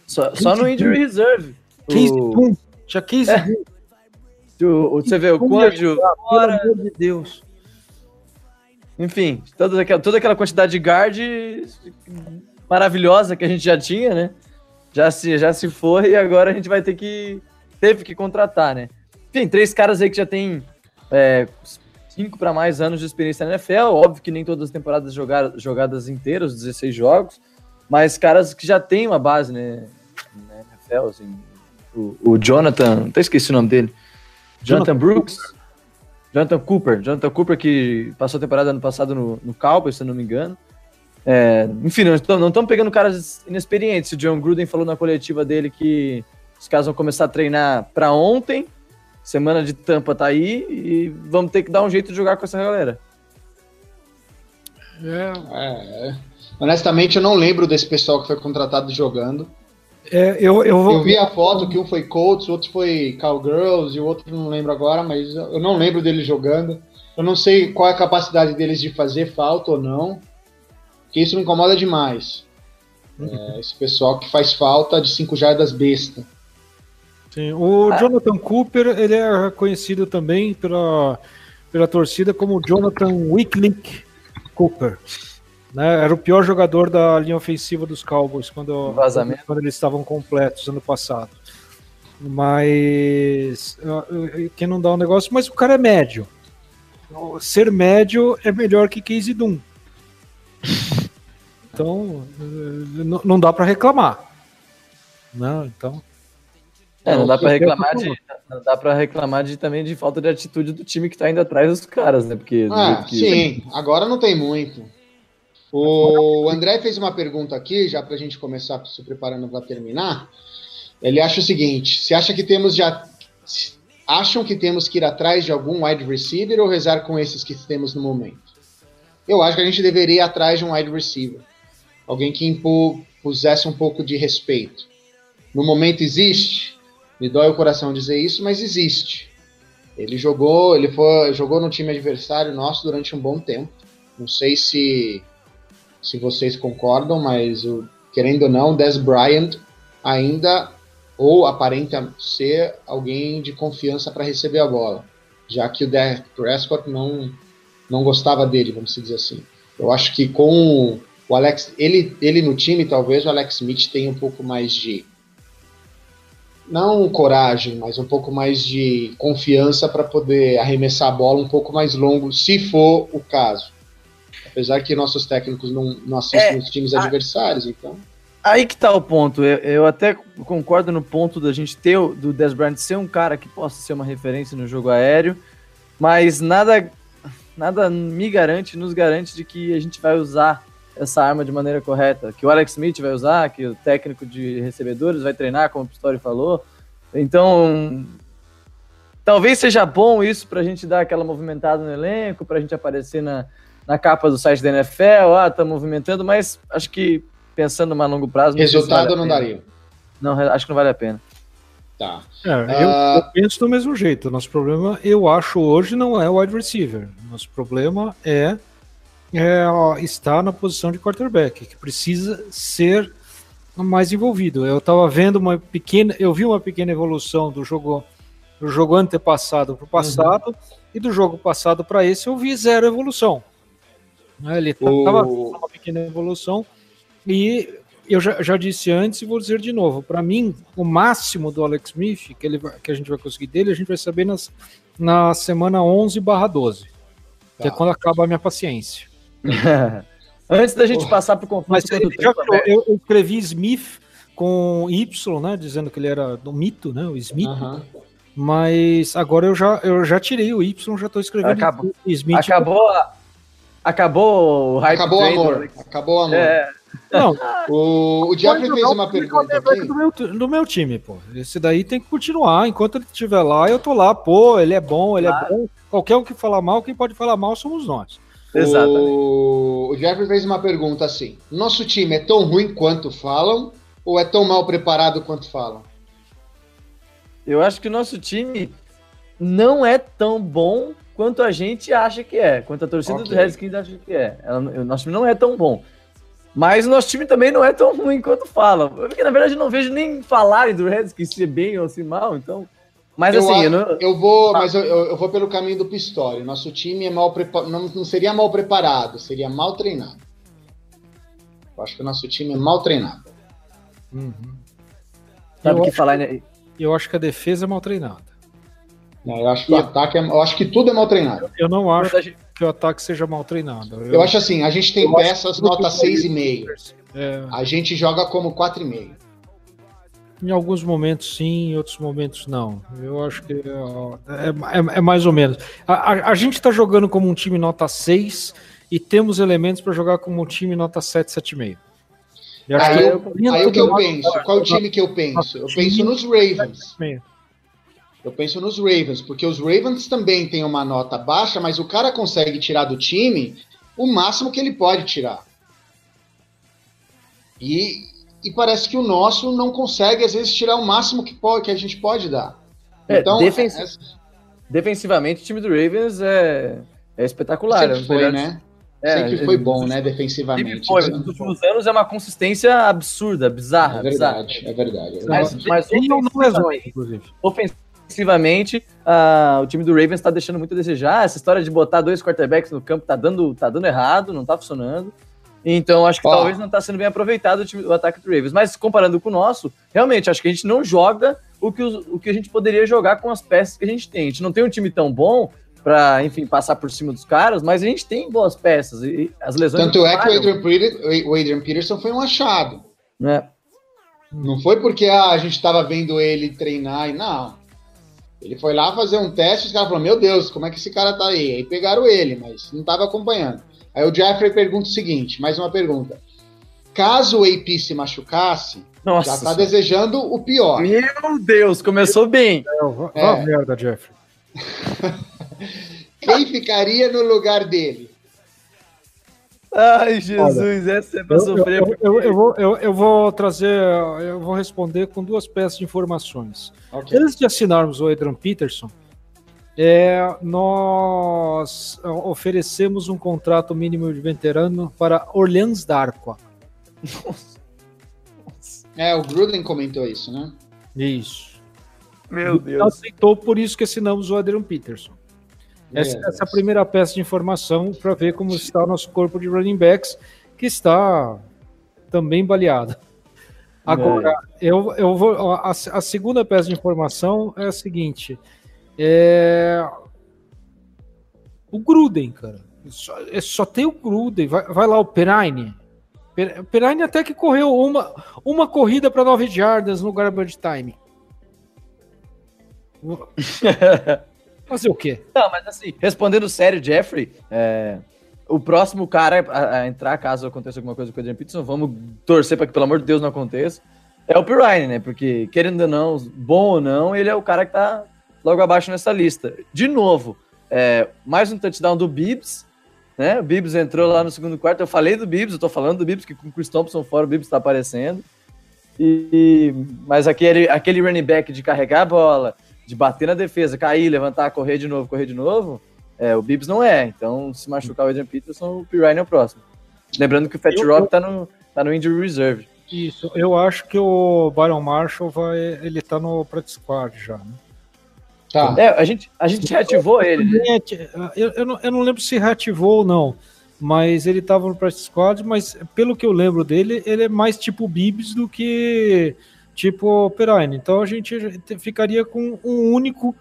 Só, só no injury reserve.
Case o... Tinha case é.
o, Você vê o quanto... Pelo
amor de Deus.
Enfim, toda aquela, toda aquela quantidade de guard maravilhosa que a gente já tinha, né? Já se, já se foi e agora a gente vai ter que. Teve que contratar, né? Enfim, três caras aí que já tem é, cinco para mais anos de experiência na NFL. Óbvio que nem todas as temporadas jogadas, jogadas inteiras, 16 jogos, mas caras que já têm uma base né, na NFL. Assim, o, o, Jonathan, até esqueci o nome dele. Jonathan, Jonathan Brooks. Cooper. Jonathan Cooper. Jonathan Cooper que passou a temporada ano passado no, no Cowboys, se eu não me engano. É, enfim, não estamos pegando caras inexperientes. O John Gruden falou na coletiva dele que os caras vão começar a treinar para ontem. Semana de tampa tá aí e vamos ter que dar um jeito de jogar com essa galera.
É. é. Honestamente, eu não lembro desse pessoal que foi contratado jogando.
É, eu, eu, vou...
eu vi a foto que um foi Colts, o outro foi Cowgirls e o outro não lembro agora, mas eu não lembro dele jogando. Eu não sei qual é a capacidade deles de fazer falta ou não que isso me incomoda demais. É, esse pessoal que faz falta de 5 jardas besta.
Sim, o ah. Jonathan Cooper, ele é conhecido também pela, pela torcida como Jonathan Wicklick Cooper. Né? Era o pior jogador da linha ofensiva dos Cowboys quando, quando eles estavam completos ano passado. Mas quem não dá um negócio, mas o cara é médio. Ser médio é melhor que Casey Doom. Então, não dá para reclamar. Não, então.
É, não dá para reclamar de, não dá para reclamar de também de falta de atitude do time que tá indo atrás dos caras, né? Porque
ah, que... sim, agora não tem muito. O André fez uma pergunta aqui, já para a gente começar se preparando para terminar. Ele acha o seguinte: se acha que temos já acham que temos que ir atrás de algum wide receiver ou rezar com esses que temos no momento? Eu acho que a gente deveria ir atrás de um wide receiver, alguém que impusesse um pouco de respeito. No momento existe, me dói o coração dizer isso, mas existe. Ele jogou, ele foi, jogou no time adversário nosso durante um bom tempo. Não sei se se vocês concordam, mas o, querendo ou não, Des Bryant ainda ou aparenta ser alguém de confiança para receber a bola, já que o Dak Prescott não não gostava dele, vamos dizer assim. Eu acho que com o Alex, ele, ele no time, talvez o Alex Smith tenha um pouco mais de não coragem, mas um pouco mais de confiança para poder arremessar a bola um pouco mais longo, se for o caso. Apesar que nossos técnicos não, não assistem é, os times a, adversários, então.
Aí que tá o ponto. Eu, eu, até concordo no ponto da gente ter do Des Bryant ser um cara que possa ser uma referência no jogo aéreo, mas nada, nada me garante, nos garante de que a gente vai usar essa arma de maneira correta, que o Alex Smith vai usar, que o técnico de recebedores vai treinar, como o Pistori falou. Então, talvez seja bom isso para a gente dar aquela movimentada no elenco, para a gente aparecer na, na capa do site da NFL, ah, tá movimentando, mas acho que pensando a longo prazo.
Resultado vale não daria.
Não, acho que não vale a pena.
Tá. É, eu, uh... eu, penso do mesmo jeito. Nosso problema, eu acho, hoje não é o wide receiver. Nosso problema é, é estar na posição de quarterback, que precisa ser mais envolvido. Eu estava vendo uma pequena, eu vi uma pequena evolução do jogo do jogo antepassado para o passado uhum. e do jogo passado para esse eu vi zero evolução. Né? Ele estava o... uma pequena evolução e eu já, já, disse antes e vou dizer de novo. Para mim, o máximo do Alex Smith que, ele, que a gente vai conseguir dele, a gente vai saber nas, na semana 11/12, que é tá. quando acaba a minha paciência. [LAUGHS]
Antes da gente passar para o confronto
Mas, já, eu, eu, escrevi Smith com Y, né, dizendo que ele era do mito, né, o Smith. Mas agora eu já, eu já tirei o Y, já estou escrevendo
acabou, Smith. Acabou a, Acabou o
hype Acabou o amor. Acabou o amor. É. Não, o, o Jeffrey fez uma pergunta aqui.
Do meu, do meu time, pô. Esse daí tem que continuar. Enquanto ele estiver lá, eu tô lá. Pô, ele é bom, ele é claro. é bom. Qualquer um que falar mal, quem pode falar mal somos nós.
Exatamente. O, o Jeffrey fez uma pergunta assim: Nosso time é tão ruim quanto falam ou é tão mal preparado quanto falam?
Eu acho que o nosso time não é tão bom quanto a gente acha que é, quanto a torcida okay. do Redskins acha que é. Ela, o nosso time não é tão bom. Mas o nosso time também não é tão [LAUGHS] ruim quanto fala. Porque, na verdade, eu não vejo nem falarem do Redskins ser bem ou se mal, então... Mas
eu,
assim,
eu, não... eu vou, mas eu, eu, vou pelo caminho do Pistori. Nosso time é mal preparado, não, não seria mal preparado, seria mal treinado. Eu acho que o nosso time é mal treinado.
Uhum. Sabe o que falar? Que, eu acho que a defesa é mal treinada.
Não, eu acho que e... o ataque é, eu acho que tudo é mal treinado.
Eu não acho que o ataque seja mal treinado.
Eu, eu acho assim, a gente tem peças nota 6,5. É... A gente joga como 4,5.
Em alguns momentos sim, em outros momentos não. Eu acho que é, é, é mais ou menos. A, a, a gente está jogando como um time nota 6 e temos elementos para jogar como um time nota 7, 7,5.
Aí, eu, aí o que eu penso? Qual o time que eu penso? Eu penso nos Ravens. Eu penso nos Ravens, porque os Ravens também têm uma nota baixa, mas o cara consegue tirar do time o máximo que ele pode tirar. E, e parece que o nosso não consegue, às vezes, tirar o máximo que, pode, que a gente pode dar.
É, então, defensi é, defensivamente, o time do Ravens é, é espetacular.
Sempre é foi, né? É, Sempre foi bom, né, defensivamente. Foi,
nos últimos anos é uma consistência absurda, bizarra.
É verdade, bizarra. é verdade. É
verdade. Mas, mas ofensivamente, inclusive. Ofensivamente, uh, o time do Ravens está deixando muito a desejar. Essa história de botar dois quarterbacks no campo tá dando, tá dando errado, não tá funcionando. Então, acho que talvez não está sendo bem aproveitado o, time, o ataque do Ravens. Mas comparando com o nosso, realmente, acho que a gente não joga o que, os- o que a gente poderia jogar com as peças que a gente tem. A gente não tem um time tão bom para, enfim, passar por cima dos caras, mas a gente tem boas peças. E, as lesões.
Tanto é que o Adrian, Peter- o Adrian Peterson foi um achado.
né?
Não foi porque ah, a gente estava vendo ele treinar e não. Ele foi lá fazer um teste e os caras falaram: Meu Deus, como é que esse cara tá aí? Aí pegaram ele, mas não estava acompanhando. Aí o Jeffrey pergunta o seguinte: mais uma pergunta. Caso o AP se machucasse,
Nossa.
já tá desejando o pior.
Meu Deus, começou bem.
É, vá
É.
vá merda, Jeffrey. [LAUGHS]
Quem ficaria no lugar dele?
Ai, Jesus, essa é pra
Eu,
sofrer.
eu- eu- eu vou, eu- eu vou trazer, eu vou responder com duas peças de informações.
Ok.
Antes de assinarmos o Adrian Peterson, é, nós é, oferecemos um contrato mínimo de veterano para Orleans Darqua.
É, o Gruden comentou isso, né?
Isso.
Meu
Ele
Deus.
aceitou, por isso que assinamos o Adrian Peterson. Essa,
Beleza.
essa é a primeira peça de informação para ver como está o nosso corpo de running backs, que está também baleado. Agora, eu, eu vou. A, a segunda peça de informação é a seguinte: é, o Gruden, cara. Só, é- só tem o Gruden. Vai, vai lá o Perine. Per- Perine até que correu uma, uma corrida para 9 jardas no garbage time. [LAUGHS] Fazer o quê?
Não, mas assim, respondendo sério, Jeffrey, é, o próximo cara a, a entrar, caso aconteça alguma coisa com o Adrian Peterson, vamos torcer para que, pelo amor de Deus, não aconteça, é o Pirine, né? Porque, querendo ou não, bom ou não, ele é o cara que tá logo abaixo nessa lista. De novo, é, mais um touchdown do Bibbs, né? O Bibbs entrou lá no segundo quarto, eu falei do Bibbs, eu tô falando do Bibbs, que com o Chris Thompson fora, o Bibbs tá aparecendo. E, mas aquele, aquele running back de carregar a bola, de bater na defesa, cair, levantar, correr de novo, correr de novo, é, o Bibbs não é. Então, se machucar o Adrian Peterson, o Pirine é o próximo. Lembrando que o Fat Rob tá no, tá no injury reserve.
Isso, eu acho que o Byron Marshall vai. Ele tá no practice squad já. Né?
Tá.
É, a gente, a gente reativou ele, né?
Eu, eu, não, eu não lembro se reativou ou não, mas ele tava no practice squad, mas pelo que eu lembro dele, ele é mais tipo Bibbs do que tipo Perine. Então a gente ficaria com um único.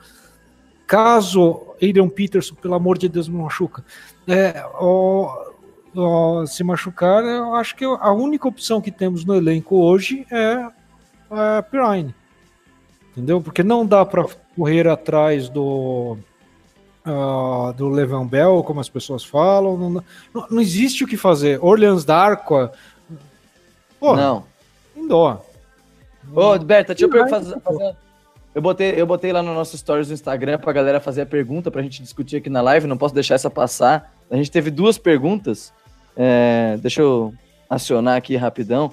Caso Adrian Peterson, pelo amor de Deus, não machuca, é, ó, ó, se machucar, eu acho que a única opção que temos no elenco hoje é a Pirine. Entendeu? Porque não dá para correr atrás do ah, do Levan Bell, como as pessoas falam. Não, não, não existe o que fazer. Orleans Darqua.
Não.
em dó.
Ô, Berta, deixa eu fazer. fazer- Eu botei, eu botei lá no nosso stories do Instagram pra galera fazer a pergunta pra gente discutir aqui na live, não posso deixar essa passar. A gente teve duas perguntas. é, deixa eu acionar aqui rapidão.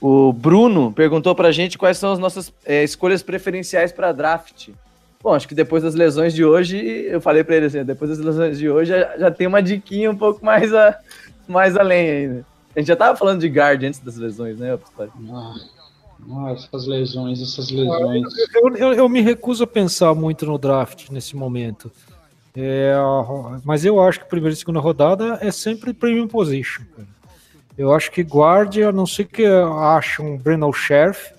O Bruno perguntou pra gente quais são as nossas é, escolhas preferenciais para draft. Bom, acho que depois das lesões de hoje, eu falei pra ele assim, depois das lesões de hoje já, já tem uma diquinha um pouco mais, a, mais além ainda. A gente já tava falando de guard antes das lesões, né, Pistori?
Ah, ah, essas lesões, essas lesões.
Eu, eu- eu me recuso a pensar muito no draft nesse momento. É, mas eu acho que primeira e segunda rodada é sempre premium position. cara. Eu acho que guard, a não ser que ache um Brennan Sheriff,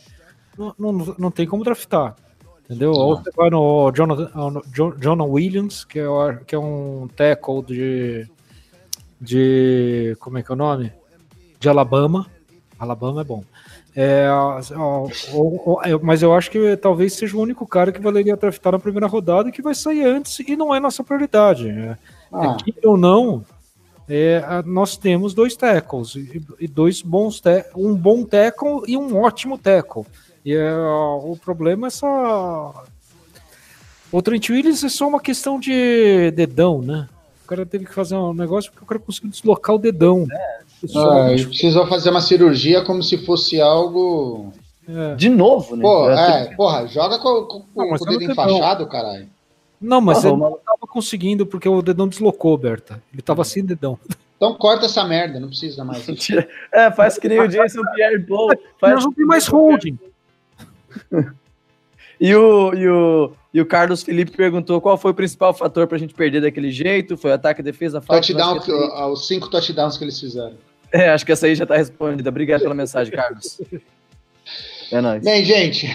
não, não, não tem como draftar. Entendeu? Ou você vai no Jonathan, no Jo- Jonah Williams, que é, que é um tackle de, de. Como é que é o nome? De Alabama. Alabama é bom. É, ou- ou- é, mas eu acho que talvez seja o único cara que valeria draftar na primeira rodada e que vai sair antes e não é nossa prioridade. É,
Ah,
é, ou não, é, nós temos dois tackles e, e dois bons um bom tackle e um ótimo tackle. E é, o problema é só o Trent Williams é só uma questão de dedão, né? O cara teve que fazer um negócio porque o cara conseguiu deslocar o dedão. Só-
ah, e precisou fazer uma cirurgia como se fosse algo.
é.
De novo, né?
Pô, é, porra, joga com, com- com
Não, mas
o dedo enfaixado, caralho.
Não, mas
Ah,
ele não tava conseguindo porque o dedão deslocou, Berta. Ele tava sem dedão.
Então corta essa merda, não precisa mais. [LAUGHS]
Tira- É, faz que nem o Jason Pierre Paul. Faz...
Nós não tem mais holding. [LAUGHS]
E o, e, o, e o Carlos Felipe perguntou qual foi o principal fator pra gente perder daquele jeito. Foi ataque, defesa, falta.
Touchdown,
que
os cinco touchdowns que eles fizeram.
É, acho que essa aí já tá respondida. Obrigado pela mensagem, Carlos. [LAUGHS] É nóis.
Bem, gente,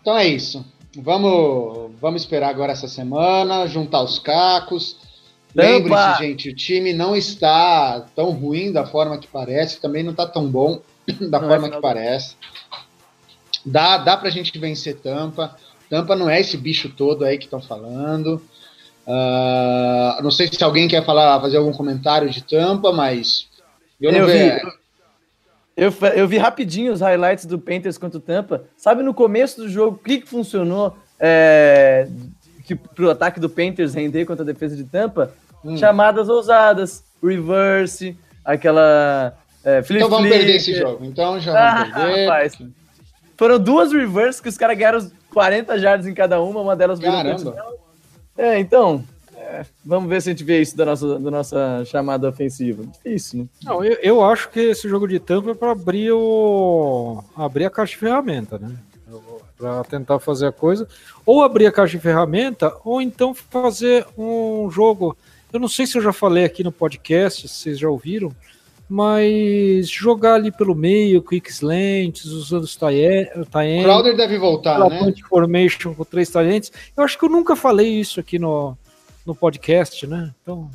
Então é isso. Vamos, vamos esperar agora essa semana, juntar os cacos. Lembre-se, gente, o time não está tão ruim da forma que parece, também não está tão bom da não é forma é que parece. Dá, dá pra gente vencer Tampa. Tampa não é esse bicho todo aí que estão falando. Uh, não sei se alguém quer falar, fazer algum comentário de Tampa, mas eu não eu vi,
eu, eu, vi rapidinho os highlights do Panthers contra o Tampa. Sabe no começo do jogo o que, que funcionou é, que, pro ataque do Panthers render contra a defesa de Tampa? Hum. Chamadas ousadas, reverse, aquela.
É, então vamos perder esse jogo. Então já vamos ah, perder. Rapaz,
foram duas reverse que os caras ganharam 40 jardas em cada uma, uma delas foi
Caramba.
É, então, é, vamos ver se a gente vê isso da nossa, da nossa chamada ofensiva. Difícil, né?
Não, eu, eu acho que esse jogo de tampa é para abrir o abrir a caixa de ferramenta, né? Para tentar fazer a coisa, ou abrir a caixa de ferramenta, ou então fazer um jogo. Eu não sei se eu já falei aqui no podcast, se vocês já ouviram, mas jogar ali pelo meio, quick slants, usando os tie
Crowder deve voltar, né?
Formation com três talentos. Eu acho que eu nunca falei isso aqui no, no podcast, né? Então.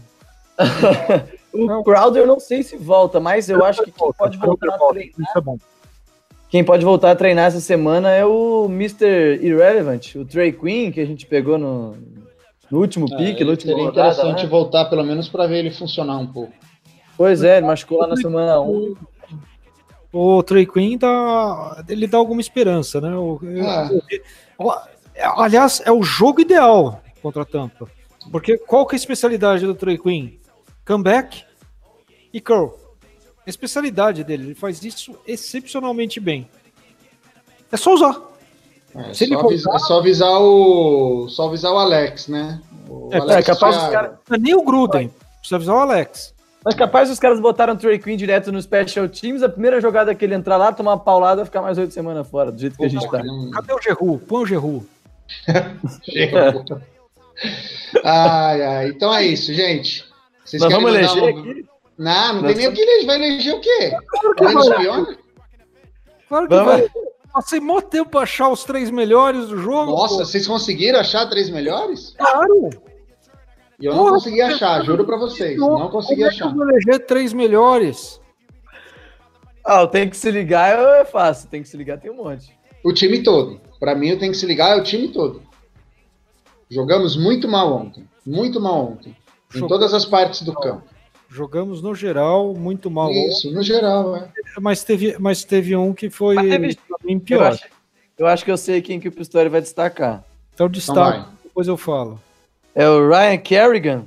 [LAUGHS]
o Crowder eu não sei se volta, mas eu acho que quem pode voltar a treinar. É bom. Quem pode voltar a treinar essa semana é o Mr. Irrelevant, o Trey Queen, que a gente pegou no, no último é, pique, no último
Seria rodada, interessante né? voltar pelo menos para ver ele funcionar um pouco.
Pois é, ele machucou lá na semana 1.
O Trey Queen dá, ele dá alguma esperança, né? O, é. aliás, é o jogo ideal contra a Tampa. Porque qual que é a especialidade do Trey Queen? Comeback e curl. A especialidade dele, ele faz isso excepcionalmente bem. É só usar.
É, Se só, avisar, é só avisar o. Só avisar o Alex, né? O
é, Alex é capaz dos caras. Nem o Gruden. Precisa avisar o Alex.
Mas capaz os caras botaram o Trey Queen direto no Special Teams, a primeira jogada que ele entrar lá, tomar uma paulada, ficar mais oito semanas fora, do jeito que a gente tá.
Cadê o Gerru? Põe o Gerru. [LAUGHS] [LAUGHS]
ai, ai. Então é isso, gente.
Vocês Nós vamos eleger uma... aqui?
Não, não Nós tem nem o que eleger. Vai eleger o quê? Claro que vai.
Claro que vai. Passei mó tempo pra achar os três melhores do jogo.
Nossa, pô. vocês conseguiram achar três melhores?
Claro!
E eu Porra, não consegui achar, juro pra vocês. Não, não consegui como achar. É eu vou eleger
três melhores.
Ah, tem que se ligar é fácil. Tem que se ligar, tem um monte.
O time todo. Pra mim, eu tenho que se ligar é o time todo. Jogamos muito mal ontem. Muito mal ontem. Em todas as partes do campo.
Jogamos no geral muito mal.
Isso, ontem. no geral, é.
Mas teve, mas teve um que foi teve...
pior. Eu acho, eu acho, que eu sei quem que o Pistori vai destacar.
Então destaque, então depois eu falo.
É o Ryan Kerrigan.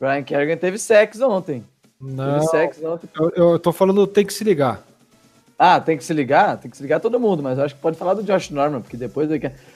Ryan Kerrigan teve sexo ontem.
Não, teve ontem. Eu, eu tô falando tem que se ligar.
Ah, tem que se ligar? Tem que se ligar todo mundo, mas acho que pode falar do Josh Norman, porque depois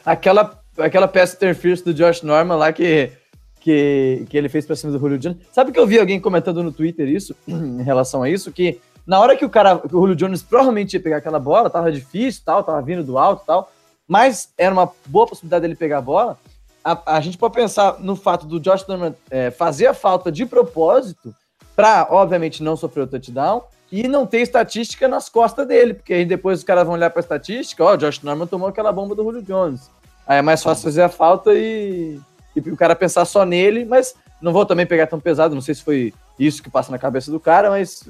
aquela, aquela peça interference do Josh Norman lá que, que, que ele fez pra cima do Julio Jones. Sabe que eu vi alguém comentando no Twitter isso, [CLEARS THROAT] em relação a isso, que na hora que o cara, o Julio Jones provavelmente ia pegar aquela bola, tava difícil, tal, tava vindo do alto, tal mas era uma boa possibilidade dele pegar a bola. A, a gente pode pensar no fato do Josh Norman é, fazer a falta de propósito para, obviamente, não sofrer o touchdown e não ter estatística nas costas dele, porque aí depois os caras vão olhar para a estatística, ó, o Josh Norman tomou aquela bomba do Julio Jones. Aí é mais fácil fazer a falta e, e o cara pensar só nele, mas não vou também pegar tão pesado, não sei se foi isso que passa na cabeça do cara, mas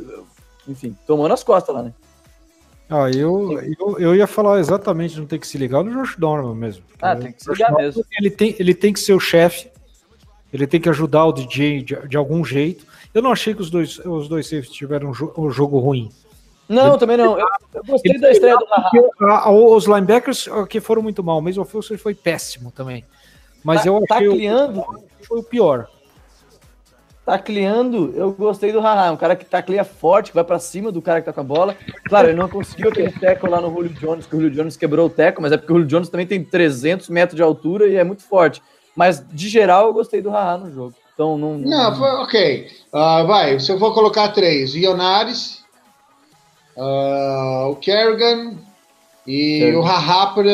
enfim, tomou nas costas lá, né?
Ah, eu, eu, eu ia falar exatamente, não tem que se ligar no Josh Norman mesmo.
Ah, tem que se ligar mesmo.
Ele tem, ele tem que ser o chefe, ele tem que ajudar o DJ de, de, algum jeito. Eu não achei que os dois, os dois safes tiveram um, jo um jogo ruim.
Não, ele, também não. Eu, eu gostei ele, da estreia do
Haha. Os linebackers que foram muito mal, mesmo o Wilson foi péssimo também. Mas tá, eu achei
tá criando...
foi o pior.
Tacleando, eu gostei do Haha, um cara que tacleia forte, que vai para cima do cara que tá com a bola. Claro, ele não conseguiu aquele teco lá no Julio Jones, que o Julio Jones quebrou o teco, mas é porque o Julio Jones também tem 300 metros de altura e é muito forte. Mas, de geral, eu gostei do Haha no jogo. Então, não...
Não, foi ok. Uh, vai, se eu for colocar três, Ionares, uh, o Kerrigan e o Haha por,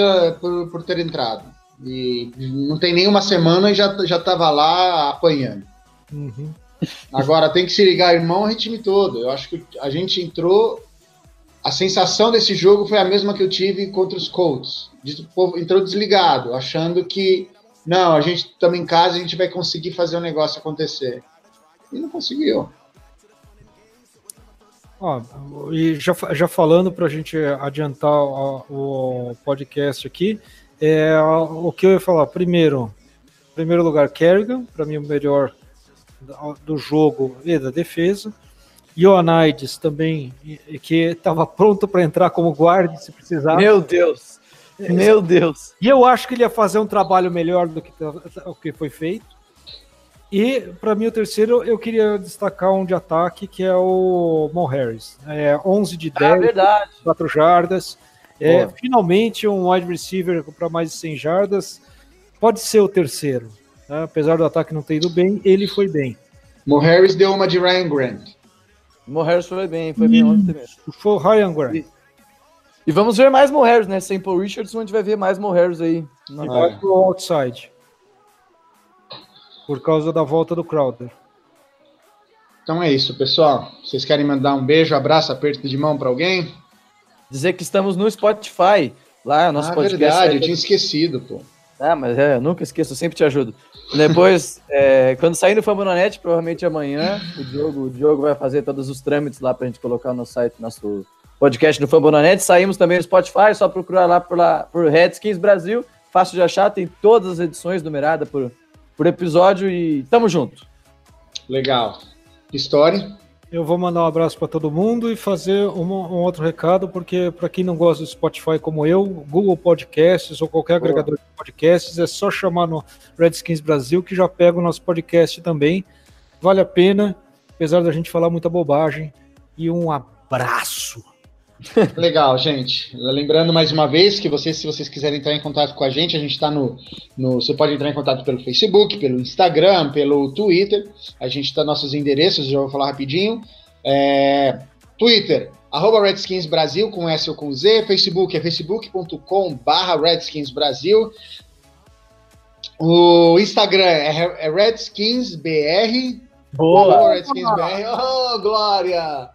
por, por ter entrado. E não tem nenhuma semana e já, já tava lá apanhando. Uhum. Agora tem que se ligar, irmão, o time todo. Eu acho que a gente entrou a sensação desse jogo foi a mesma que eu tive contra os Colts. O povo entrou desligado, achando que não, a gente estamos em casa, a gente vai conseguir fazer o negócio acontecer. E não conseguiu.
Ó, e já, já falando para a gente adiantar o, o, podcast aqui, é, o que eu ia falar, primeiro, primeiro lugar, Kerrigan, para mim o melhor do jogo e da defesa. Ioannidis também, que estava pronto para entrar como guarda se precisar.
Meu Deus! Meu Deus!
E eu acho que ele ia fazer um trabalho melhor do que o que foi feito. E, para mim, o terceiro, eu queria destacar um de ataque, que é o Mo Harris. É 11 de 10, ah,
verdade.
4 jardas. É, finalmente, um wide receiver para mais de 100 jardas. Pode ser o terceiro. Né? Apesar do ataque não ter ido bem, ele foi bem.
Mo Harris deu uma de Ryan Grant.
Mo Harris foi bem, foi bem ontem mesmo.
Foi o Ryan Grant.
E, vamos ver mais Mo Harris, né? Sem Paul Richardson, a gente vai ver mais Mo Harris aí.
E vai pro outside por causa da volta do Crowder.
Então é isso, pessoal. Vocês querem mandar um beijo, abraço, aperto de mão para alguém?
Dizer que estamos no Spotify, lá nosso
ah,
podcast.
verdade, eu tinha esquecido, pô.
Ah, mas é, eu nunca esqueço, eu sempre te ajudo. Depois, [LAUGHS] é, quando sair no Fambonanet, provavelmente amanhã, o Diogo, o Diogo vai fazer todos os trâmites lá pra gente colocar no site, nosso podcast no Fambonanet. Saímos também no Spotify, só procurar lá por, lá, por Redskins Brasil. Fácil de achar, tem todas as edições numeradas por por episódio e tamo junto.
Legal. História?
Eu vou mandar um abraço para todo mundo e fazer um, um outro recado, porque para quem não gosta do Spotify como eu, Google Podcasts ou qualquer Boa. agregador de podcasts, é só chamar no Redskins Brasil que já pega o nosso podcast também. Vale a pena, apesar da gente falar muita bobagem. E um abraço.
Legal, gente. Lembrando mais uma vez que vocês, se vocês quiserem entrar em contato com a gente, a gente está no, no. Você pode entrar em contato pelo Facebook, pelo Instagram, pelo Twitter. A gente está nossos endereços, já vou falar rapidinho. É, Twitter, arroba Redskins Brasil, com S ou com Z. Facebook é facebook.com barra Redskins Brasil. O Instagram é, é RedskinsBR.
Boa!
RedskinsBR. Oh, Glória!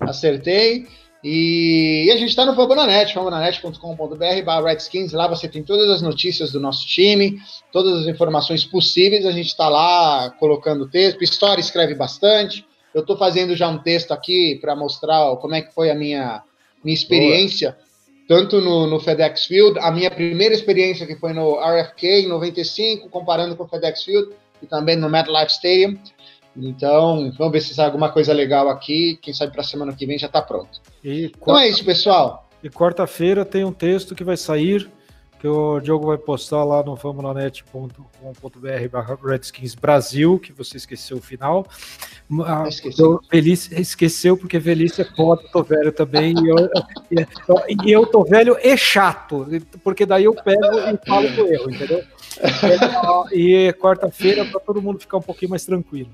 Acertei. E, e a gente está no Fambonanet, fambonanet.com.br barra Redskins, lá você tem todas as notícias do nosso time, todas as informações possíveis, a gente está lá colocando texto, História escreve bastante, eu estou fazendo já um texto aqui para mostrar como é que foi a minha, minha experiência, Boa. tanto no, no, FedEx Field, a minha primeira experiência que foi no RFK em 95, comparando com o FedEx Field, e também no MetLife Stadium, então, vamos ver se sai alguma coisa legal aqui. Quem sabe para a semana que vem já está pronto.
E
então é isso, pessoal.
E quarta-feira tem um texto que vai sair, que o Diogo vai postar lá no famonanet.com.br barra Redskins Brasil, que você esqueceu o final. Ah, esqueceu. Velhice, esqueceu, porque velhice é foda, tô velho também. E eu, e eu tô velho e chato, porque daí eu pego e falo com erro, entendeu? E quarta-feira para todo mundo ficar um pouquinho mais tranquilo.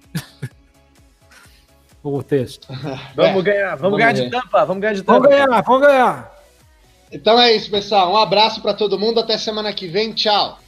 o texto.
Vamos ganhar, vamos, vamos ganhar de tampa, vamos ganhar de tampa.
Vamos ganhar, vamos ganhar.
Então é isso, pessoal. Um abraço para todo mundo. Até semana que vem. Tchau.